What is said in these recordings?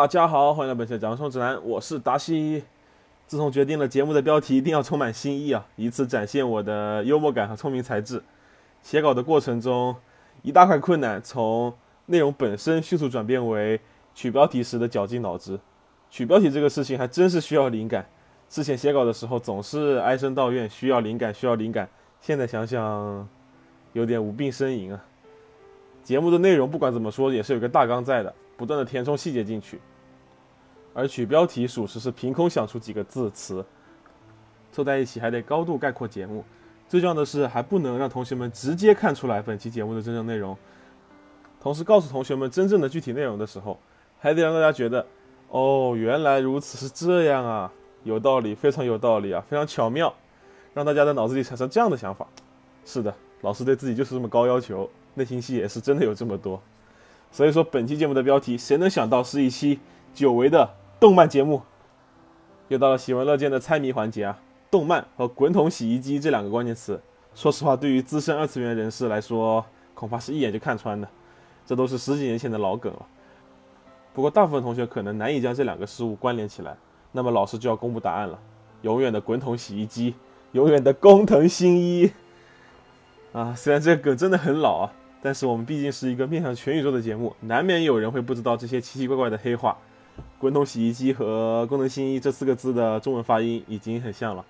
大家好，欢迎来到本期的《讲述指南》，我是达西。自从决定了节目的标题一定要充满新意啊，以此展现我的幽默感和聪明才智，写稿的过程中，一大块困难从内容本身迅速转变为取标题时的绞尽脑汁。取标题这个事情还真是需要灵感，之前写稿的时候总是唉声道怨，需要灵感，需要灵感。现在想想，有点无病呻吟啊。节目的内容不管怎么说也是有个大纲在的，不断的填充细节进去。而取标题属实是凭空想出几个字词，凑在一起还得高度概括节目。最重要的是还不能让同学们直接看出来本期节目的真正内容，同时告诉同学们真正的具体内容的时候，还得让大家觉得，哦，原来如此，是这样啊，有道理，非常有道理啊，非常巧妙，让大家的脑子里产生这样的想法。是的，老师对自己就是这么高要求，内心戏也是真的有这么多。所以说，本期节目的标题，谁能想到是一期久违的？动漫节目又到了喜闻乐见的猜谜环节啊！动漫和滚筒洗衣机这两个关键词，说实话，对于资深二次元人士来说，恐怕是一眼就看穿的。这都是十几年前的老梗了。不过大部分同学可能难以将这两个事物关联起来。那么老师就要公布答案了：永远的滚筒洗衣机，永远的工藤新一。啊，虽然这个梗真的很老啊，但是我们毕竟是一个面向全宇宙的节目，难免有人会不知道这些奇奇怪怪的黑话。滚筒洗衣机和功能新一这四个字的中文发音已经很像了。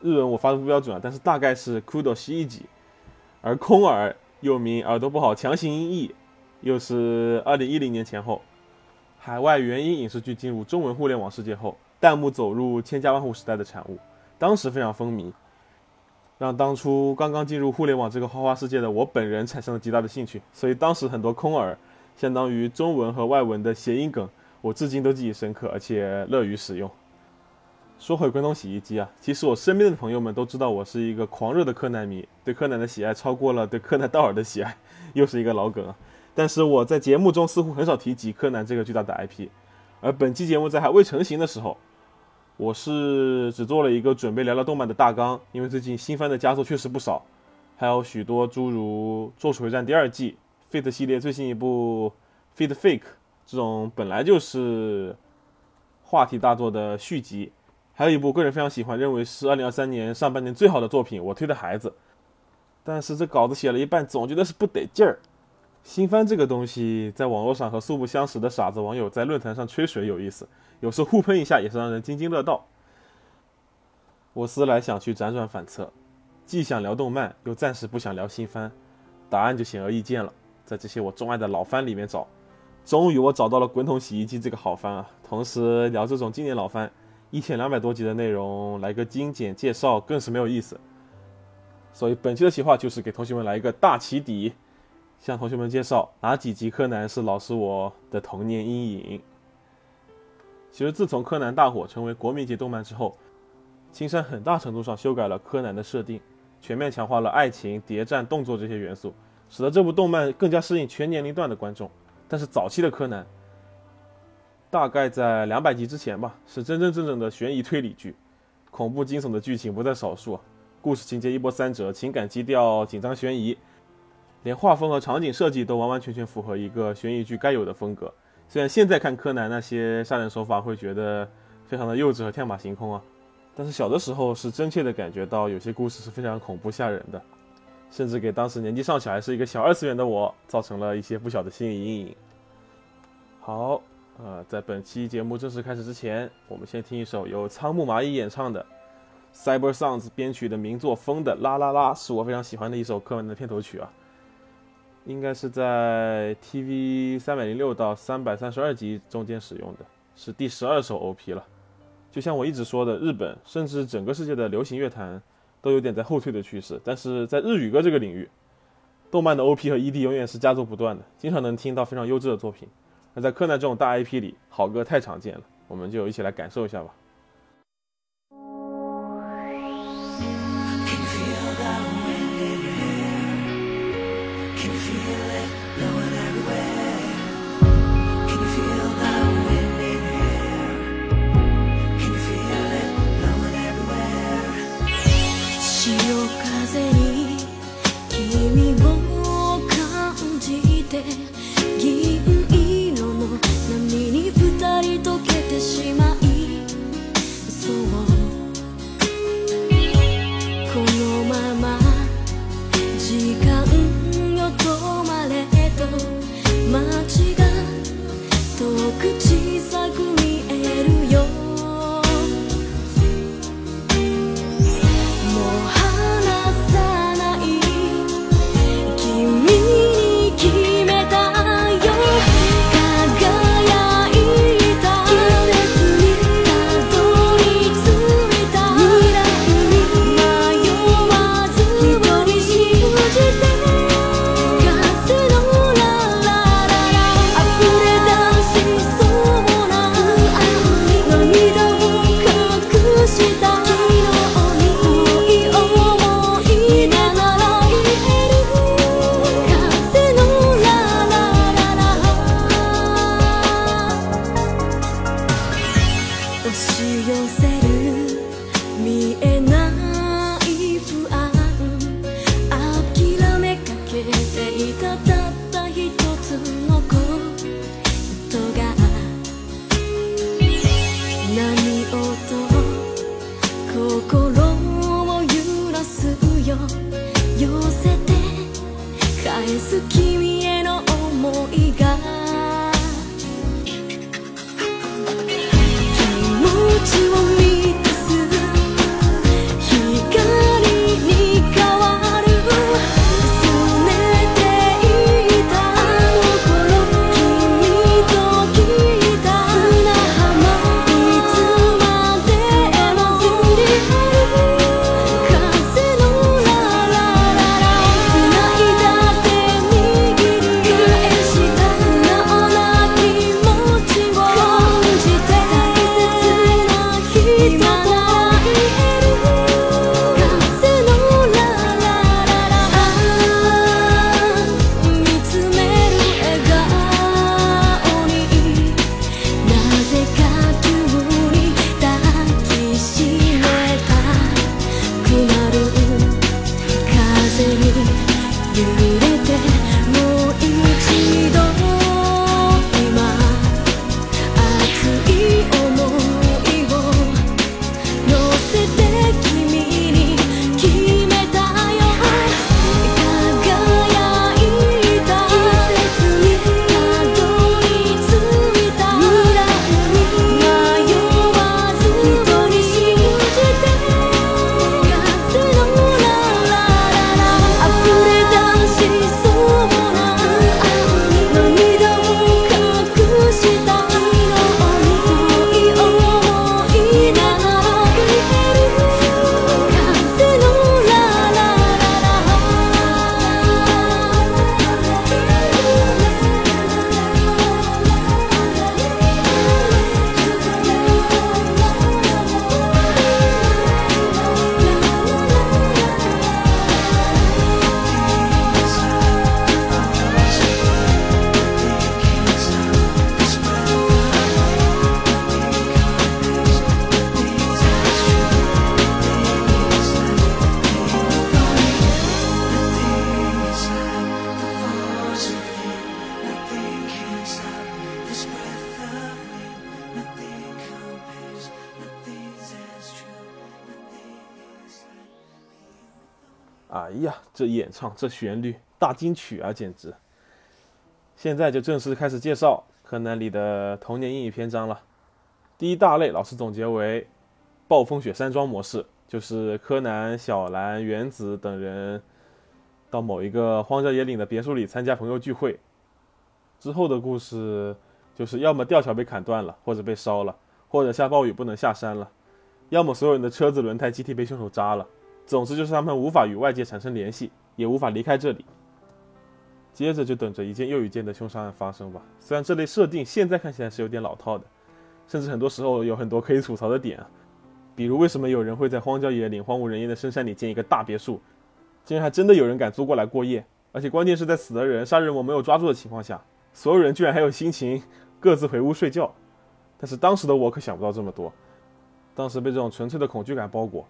日文我发的不标准啊，但是大概是 kudo 洗衣机。而空耳又名耳朵不好强行音译，又是二零一零年前后，海外原音影视剧进入中文互联网世界后，弹幕走入千家万户时代的产物，当时非常风靡，让当初刚刚进入互联网这个花花世界的我本人产生了极大的兴趣。所以当时很多空耳，相当于中文和外文的谐音梗。我至今都记忆深刻，而且乐于使用。说回滚筒洗衣机啊，其实我身边的朋友们都知道我是一个狂热的柯南迷，对柯南的喜爱超过了对柯南道尔的喜爱，又是一个老梗啊。但是我在节目中似乎很少提及柯南这个巨大的 IP，而本期节目在还未成型的时候，我是只做了一个准备聊聊动漫的大纲，因为最近新番的佳作确实不少，还有许多诸如《咒术回战》第二季、Fate 系列最新一部《Fate Fake》。这种本来就是话题大作的续集，还有一部个人非常喜欢，认为是二零二三年上半年最好的作品，我推的孩子。但是这稿子写了一半，总觉得是不得劲儿。新番这个东西，在网络上和素不相识的傻子网友在论坛上吹水有意思，有时候互喷一下也是让人津津乐道。我思来想去，辗转反侧，既想聊动漫，又暂时不想聊新番，答案就显而易见了，在这些我钟爱的老番里面找。终于我找到了滚筒洗衣机这个好番啊！同时聊这种经典老番，一千两百多集的内容，来个精简介绍更是没有意思。所以本期的企划就是给同学们来一个大起底，向同学们介绍哪几集柯南是老师我的童年阴影。其实自从柯南大火成为国民级动漫之后，青山很大程度上修改了柯南的设定，全面强化了爱情、谍战、动作这些元素，使得这部动漫更加适应全年龄段的观众。但是早期的柯南，大概在两百集之前吧，是真真正正的悬疑推理剧，恐怖惊悚的剧情不在少数，故事情节一波三折，情感基调紧张悬疑，连画风和场景设计都完完全全符合一个悬疑剧该有的风格。虽然现在看柯南那些杀人手法会觉得非常的幼稚和天马行空啊，但是小的时候是真切的感觉到有些故事是非常恐怖吓人的。甚至给当时年纪尚小还是一个小二次元的我造成了一些不小的心理阴影。好，呃，在本期节目正式开始之前，我们先听一首由仓木麻衣演唱的 Cyber Sounds 编曲的名作《风的啦啦啦》，是我非常喜欢的一首柯文的片头曲啊。应该是在 TV 三百零六到三百三十二集中间使用的，是第十二首 OP 了。就像我一直说的，日本甚至整个世界的流行乐坛。都有点在后退的趋势，但是在日语歌这个领域，动漫的 OP 和 ED 永远是佳作不断的，经常能听到非常优质的作品。那在柯南这种大 IP 里，好歌太常见了，我们就一起来感受一下吧。演唱，这旋律，大金曲啊，简直！现在就正式开始介绍柯南里的童年阴影篇章了。第一大类，老师总结为暴风雪山庄模式，就是柯南、小兰、原子等人到某一个荒郊野岭的别墅里参加朋友聚会，之后的故事就是要么吊桥被砍断了，或者被烧了，或者下暴雨不能下山了，要么所有人的车子轮胎集体被凶手扎了。总之就是他们无法与外界产生联系，也无法离开这里。接着就等着一件又一件的凶杀案发生吧。虽然这类设定现在看起来是有点老套的，甚至很多时候有很多可以吐槽的点，比如为什么有人会在荒郊野岭、荒无人烟的深山里建一个大别墅，竟然还真的有人敢租过来过夜，而且关键是在死的人、杀人魔没有抓住的情况下，所有人居然还有心情 各自回屋睡觉。但是当时的我可想不到这么多，当时被这种纯粹的恐惧感包裹。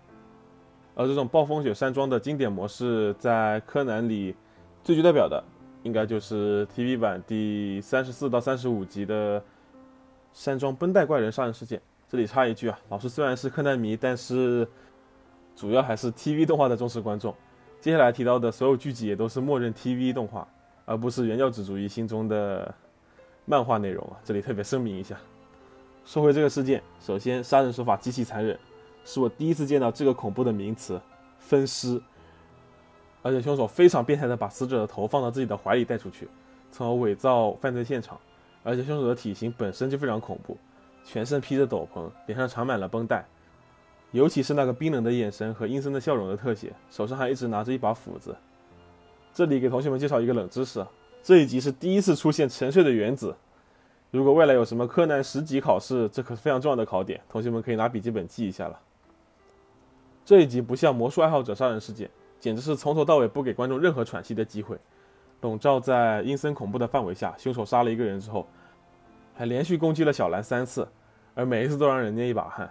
而这种暴风雪山庄的经典模式，在柯南里最具代表的，应该就是 TV 版第三十四到三十五集的山庄绷带怪人杀人事件。这里插一句啊，老师虽然是柯南迷，但是主要还是 TV 动画的忠实观众。接下来提到的所有剧集也都是默认 TV 动画，而不是原教旨主义心中的漫画内容啊。这里特别声明一下。说回这个事件，首先杀人手法极其残忍，是我第一次见到这个恐怖的名词——分尸。而且凶手非常变态的把死者的头放到自己的怀里带出去，从而伪造犯罪现场。而且凶手的体型本身就非常恐怖，全身披着斗篷，脸上缠满了绷带，尤其是那个冰冷的眼神和阴森的笑容的特写，手上还一直拿着一把斧子。这里给同学们介绍一个冷知识，这一集是第一次出现沉睡的原子。如果未来有什么柯南十级考试，这可是非常重要的考点，同学们可以拿笔记本记一下了。这一集不像魔术爱好者杀人事件，简直是从头到尾不给观众任何喘息的机会。笼罩在阴森恐怖的范围下，凶手杀了一个人之后，还连续攻击了小兰三次，而每一次都让人捏一把汗。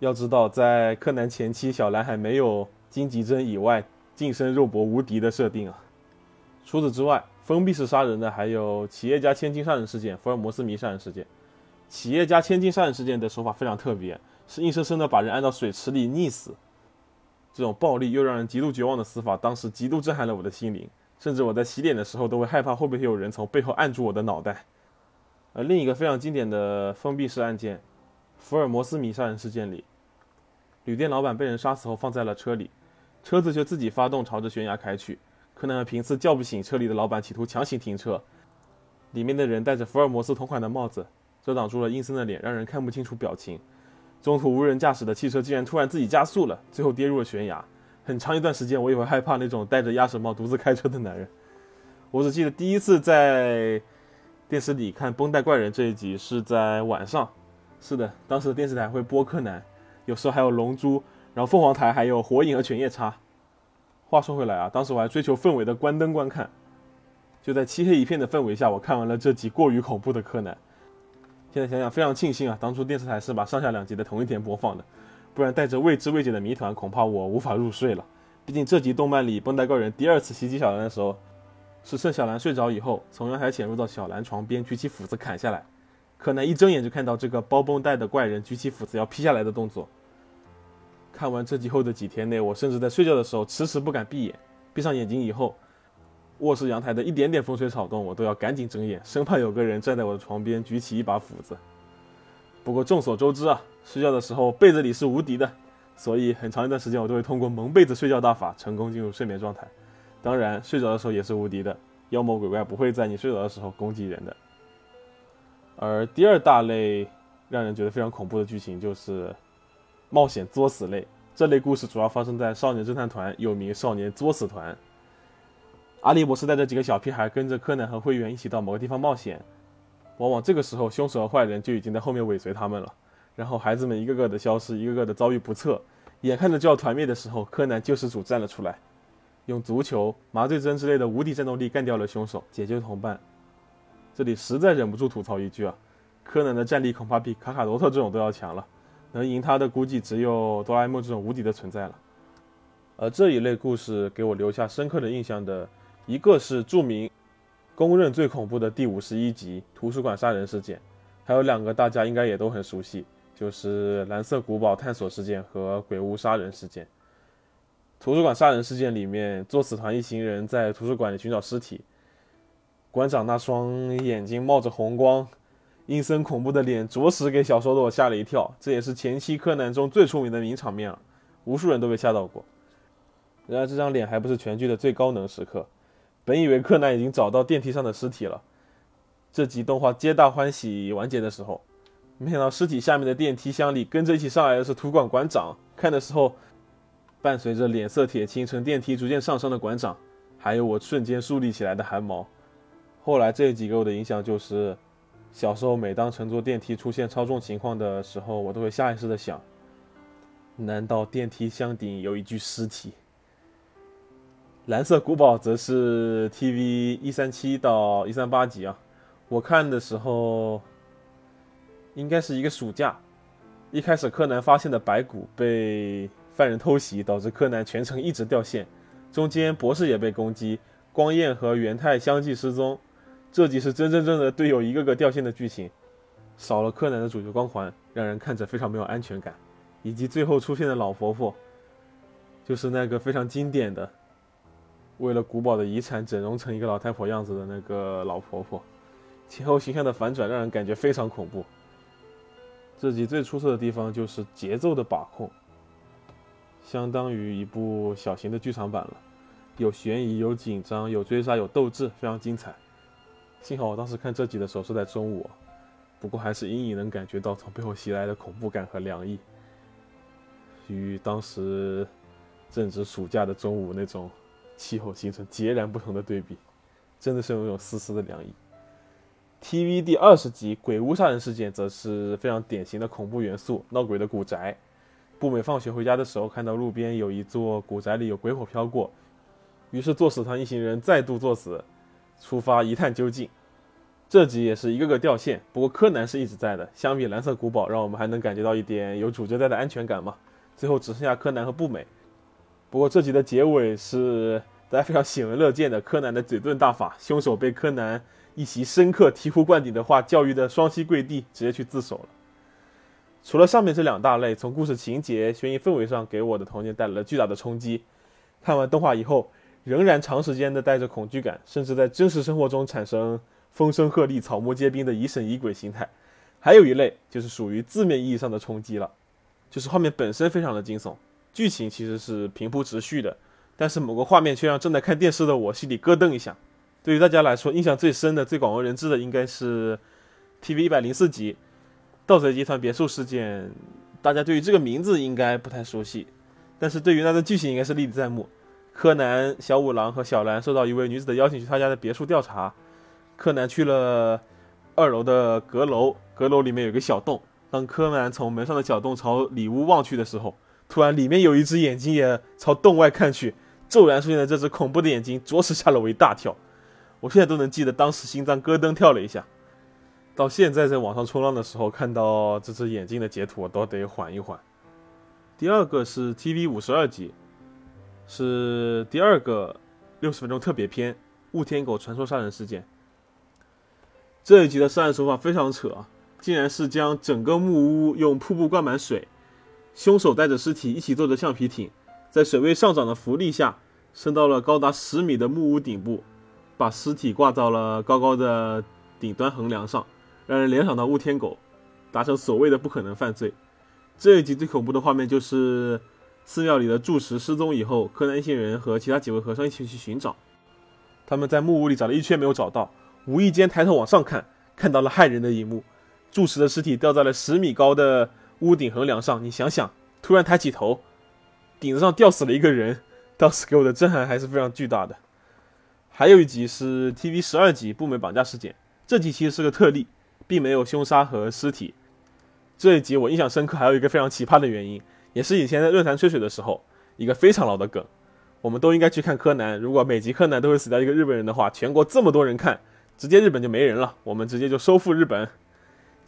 要知道，在柯南前期，小兰还没有金吉珍以外近身肉搏无敌的设定啊。除此之外，封闭式杀人的还有企业家千金杀人事件、福尔摩斯迷杀人事件。企业家千金杀人事件的手法非常特别，是硬生生的把人按到水池里溺死。这种暴力又让人极度绝望的死法，当时极度震撼了我的心灵。甚至我在洗脸的时候都会害怕会不会有人从背后按住我的脑袋。而另一个非常经典的封闭式案件——福尔摩斯迷杀人事件里，旅店老板被人杀死后放在了车里，车子却自己发动朝着悬崖开去。柯南和平次叫不醒车里的老板，企图强行停车。里面的人戴着福尔摩斯同款的帽子，遮挡住了阴森的脸，让人看不清楚表情。中途无人驾驶的汽车竟然突然自己加速了，最后跌入了悬崖。很长一段时间，我也会害怕那种戴着鸭舌帽独自开车的男人。我只记得第一次在电视里看《绷带怪人》这一集是在晚上。是的，当时的电视台会播柯南，有时候还有龙珠，然后凤凰台还有火影和犬夜叉。话说回来啊，当时我还追求氛围的关灯观看。就在漆黑一片的氛围下，我看完了这集过于恐怖的柯南。现在想想非常庆幸啊，当初电视台是把上下两集的同一天播放的。不然，带着未知未解的谜团，恐怕我无法入睡了。毕竟这集动漫里，绷带怪人第二次袭击小兰的时候，是趁小兰睡着以后，从阳台潜入到小兰床边，举起斧子砍下来。柯南一睁眼就看到这个包绷带的怪人举起斧子要劈下来的动作。看完这集后的几天内，我甚至在睡觉的时候迟迟不敢闭眼。闭上眼睛以后，卧室阳台的一点点风吹草动，我都要赶紧睁眼，生怕有个人站在我的床边举起一把斧子。不过众所周知啊。睡觉的时候被子里是无敌的，所以很长一段时间我都会通过蒙被子睡觉大法成功进入睡眠状态。当然，睡着的时候也是无敌的，妖魔鬼怪不会在你睡着的时候攻击人的。而第二大类让人觉得非常恐怖的剧情就是冒险作死类。这类故事主要发生在少年侦探团，又名少年作死团。阿笠博士带着几个小屁孩跟着柯南和会员一起到某个地方冒险，往往这个时候凶手和坏人就已经在后面尾随他们了。然后孩子们一个个的消失，一个个的遭遇不测，眼看着就要团灭的时候，柯南救世主站了出来，用足球、麻醉针之类的无敌战斗力干掉了凶手，解救同伴。这里实在忍不住吐槽一句啊，柯南的战力恐怕比卡卡罗特这种都要强了，能赢他的估计只有哆啦 A 梦这种无敌的存在了。而这一类故事给我留下深刻的印象的一个是著名、公认最恐怖的第五十一集图书馆杀人事件，还有两个大家应该也都很熟悉。就是蓝色古堡探索事件和鬼屋杀人事件。图书馆杀人事件里面，作死团一行人在图书馆里寻找尸体。馆长那双眼睛冒着红光、阴森恐怖的脸，着实给小时候的我吓了一跳。这也是前期柯南中最出名的名场面了，无数人都被吓到过。然而这张脸还不是全剧的最高能时刻。本以为柯南已经找到电梯上的尸体了，这集动画皆大欢喜完结的时候。没想到尸体下面的电梯箱里跟着一起上来的是图馆馆长。看的时候，伴随着脸色铁青乘电梯逐渐上升的馆长，还有我瞬间竖立起来的汗毛。后来这一集给我的影响就是，小时候每当乘坐电梯出现超重情况的时候，我都会下意识的想：难道电梯箱顶有一具尸体？蓝色古堡则是 TV 一三七到一三八集啊，我看的时候。应该是一个暑假，一开始柯南发现的白骨被犯人偷袭，导致柯南全程一直掉线，中间博士也被攻击，光彦和元太相继失踪，这集是真真正的队友一个个掉线的剧情，少了柯南的主角光环，让人看着非常没有安全感，以及最后出现的老婆婆，就是那个非常经典的，为了古堡的遗产整容成一个老太婆样子的那个老婆婆，前后形象的反转让人感觉非常恐怖。这集最出色的地方就是节奏的把控，相当于一部小型的剧场版了，有悬疑，有紧张，有追杀，有斗志，非常精彩。幸好我当时看这集的时候是在中午，不过还是隐隐能感觉到从背后袭来的恐怖感和凉意，与当时正值暑假的中午那种气候形成截然不同的对比，真的是有一种丝丝的凉意。TV 第二十集《鬼屋杀人事件》则是非常典型的恐怖元素，闹鬼的古宅。步美放学回家的时候，看到路边有一座古宅里有鬼火飘过，于是作死团一行人再度作死，出发一探究竟。这集也是一个个掉线，不过柯南是一直在的。相比蓝色古堡，让我们还能感觉到一点有主角在的安全感嘛。最后只剩下柯南和步美。不过这集的结尾是大家非常喜闻乐见的，柯南的嘴遁大法，凶手被柯南一席深刻醍醐灌顶的话教育的双膝跪地，直接去自首了。除了上面这两大类，从故事情节、悬疑氛围上给我的童年带来了巨大的冲击。看完动画以后，仍然长时间的带着恐惧感，甚至在真实生活中产生风声鹤唳、草木皆兵的疑神疑鬼心态。还有一类就是属于字面意义上的冲击了，就是画面本身非常的惊悚，剧情其实是平铺直叙的，但是某个画面却让正在看电视的我心里咯噔一下。对于大家来说，印象最深的、最广为人知的，应该是 TV 一百零四集《盗贼集团别墅事件》。大家对于这个名字应该不太熟悉，但是对于那段剧情应该是历历在目。柯南、小五郎和小兰受到一位女子的邀请去他家的别墅调查，柯南去了二楼的阁楼，阁楼里面有个小洞。当柯南从门上的小洞朝里屋望去的时候，突然里面有一只眼睛也朝洞外看去，骤然出现的这只恐怖的眼睛，着实吓了我一大跳。我现在都能记得当时心脏咯噔跳了一下。到现在在网上冲浪的时候，看到这只眼睛的截图，我都得缓一缓。第二个是 TV 五十二集，是第二个六十分钟特别篇《雾天狗传说杀人事件》。这一集的杀人手法非常扯，竟然是将整个木屋用瀑布灌满水，凶手带着尸体一起坐着橡皮艇，在水位上涨的浮力下，升到了高达十米的木屋顶部，把尸体挂到了高高的顶端横梁上，让人联想到雾天狗，达成所谓的不可能犯罪。这一集最恐怖的画面就是寺庙里的住持失踪以后，柯南一行人和其他几位和尚一起去寻找，他们在木屋里找了一圈没有找到。无意间抬头往上看，看到了骇人的一幕：住持的尸体掉在了十米高的屋顶横梁上。你想想，突然抬起头，顶子上吊死了一个人，当时给我的震撼还是非常巨大的。还有一集是 TV 十二集步美绑架事件，这集其实是个特例，并没有凶杀和尸体。这一集我印象深刻，还有一个非常奇葩的原因，也是以前在论坛吹水的时候一个非常老的梗。我们都应该去看柯南，如果每集柯南都会死掉一个日本人的话，全国这么多人看。直接日本就没人了，我们直接就收复日本。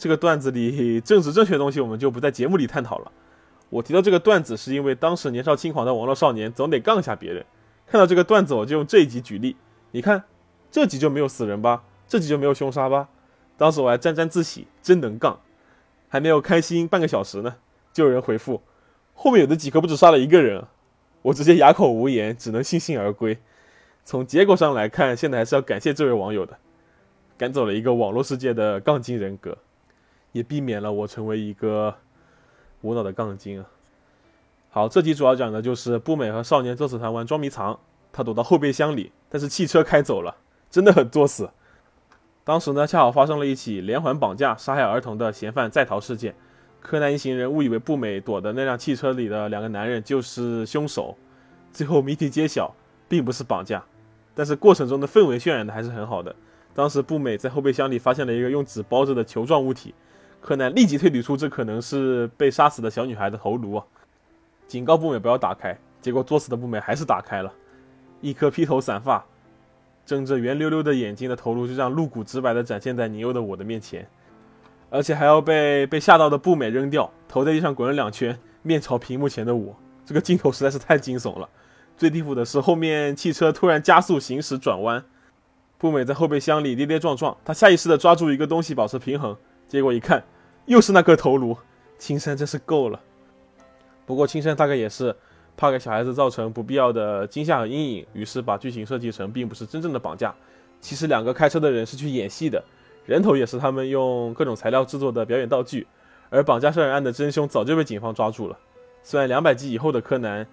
这个段子里政治正确的东西，我们就不在节目里探讨了。我提到这个段子，是因为当时年少轻狂的网络少年总得杠一下别人。看到这个段子，我就用这一集举例。你看，这集就没有死人吧？这集就没有凶杀吧？当时我还沾沾自喜，真能杠。还没有开心半个小时呢，就有人回复，后面有的几可不止杀了一个人。我直接哑口无言，只能悻悻而归。从结果上来看，现在还是要感谢这位网友的。赶走了一个网络世界的杠精人格，也避免了我成为一个无脑的杠精啊。好，这集主要讲的就是步美和少年作死团玩捉迷藏，他躲到后备箱里，但是汽车开走了，真的很作死。当时呢，恰好发生了一起连环绑架、杀害儿童的嫌犯在逃事件，柯南一行人误以为步美躲的那辆汽车里的两个男人就是凶手，最后谜题揭晓，并不是绑架，但是过程中的氛围渲染的还是很好的。当时步美在后备箱里发现了一个用纸包着的球状物体，柯南立即推理出这可能是被杀死的小女孩的头颅啊，警告步美不要打开。结果作死的步美还是打开了，一颗披头散发、睁着圆溜溜的眼睛的头颅就这样露骨直白地展现在年幼的我的面前，而且还要被被吓到的步美扔掉，头在地上滚了两圈，面朝屏幕前的我，这个镜头实在是太惊悚了。最离谱的是后面汽车突然加速行驶转弯。步美在后备箱里跌跌撞撞，他下意识地抓住一个东西保持平衡，结果一看，又是那颗头颅。青山真是够了。不过青山大概也是怕给小孩子造成不必要的惊吓和阴影，于是把剧情设计成并不是真正的绑架。其实两个开车的人是去演戏的，人头也是他们用各种材料制作的表演道具，而绑架杀人案的真凶早就被警方抓住了。虽然两百集以后的柯南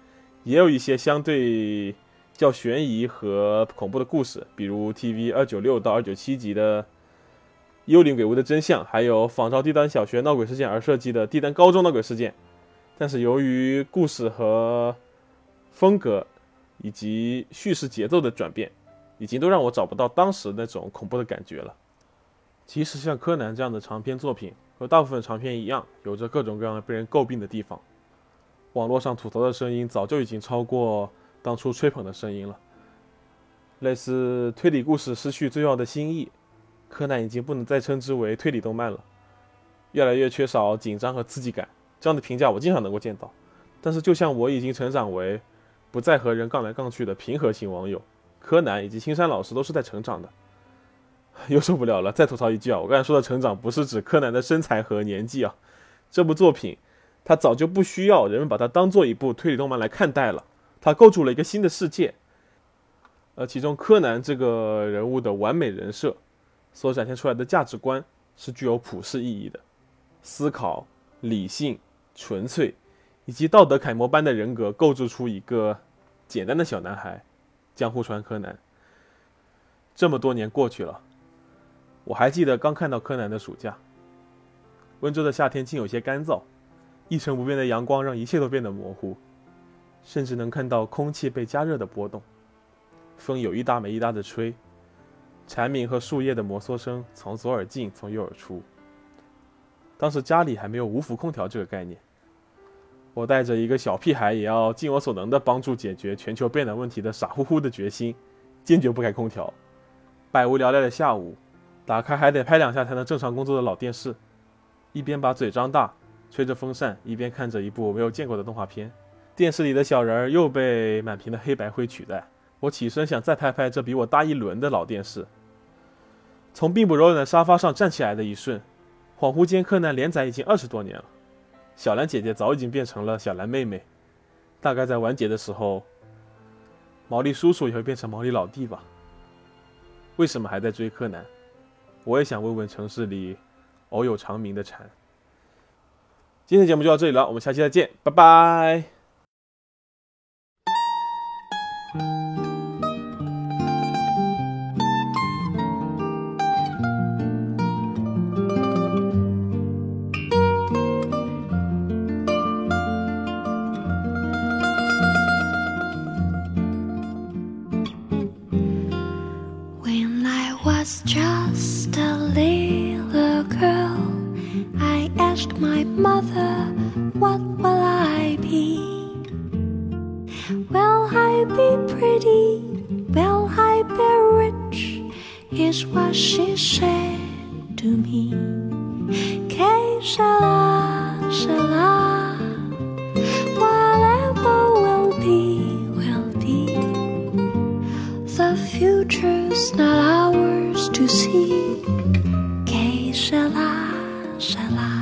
也有一些相对较悬疑和恐怖的故事，比如 TV 二九六到二九七集的《幽灵鬼屋的真相》，还有仿照帝丹小学闹鬼事件而设计的帝丹高中闹鬼事件。但是由于故事和风格以及叙事节奏的转变，已经都让我找不到当时那种恐怖的感觉了。其实像柯南这样的长篇作品，和大部分长篇一样，有着各种各样被人诟病的地方。网络上吐槽的声音早就已经超过当初吹捧的声音了。类似推理故事失去最要的新意，柯南已经不能再称之为推理动漫了，越来越缺少紧张和刺激感。这样的评价我经常能够见到，但是就像我已经成长为不再和人杠来杠去的平和型网友，柯南以及青山老师都是在成长的。又受不了了，再吐槽一句啊！我刚才说的成长不是指柯南的身材和年纪啊，这部作品它早就不需要人们把它当做一部推理动漫来看待了，它构筑了一个新的世界。而其中柯南这个人物的完美人设所展现出来的价值观是具有普世意义的，思考、理性。纯粹，以及道德楷模般的人格，构筑出一个简单的小男孩——江户川柯南。这么多年过去了，我还记得刚看到柯南的暑假。温州的夏天竟有些干燥，一成不变的阳光让一切都变得模糊，甚至能看到空气被加热的波动。风有一搭没一搭的吹，蝉鸣和树叶的摩挲声从左耳进，从右耳出。当时家里还没有无伏空调这个概念。我带着一个小屁孩也要尽我所能的帮助解决全球变暖问题的傻乎乎的决心，坚决不开空调。百无聊赖的下午，打开还得拍两下才能正常工作的老电视，一边把嘴张大吹着风扇，一边看着一部没有见过的动画片。电视里的小人儿又被满屏的黑白灰取代。我起身想再拍拍这比我大一轮的老电视。从并不柔软的沙发上站起来的一瞬，恍惚间，柯南连载已经二十多年了。小兰姐姐早已经变成了小兰妹妹，大概在完结的时候，毛利叔叔也会变成毛利老弟吧？为什么还在追柯南？我也想问问城市里偶有长鸣的蝉。今天节目就到这里了，我们下期再见，拜拜。沙啦沙啦。拉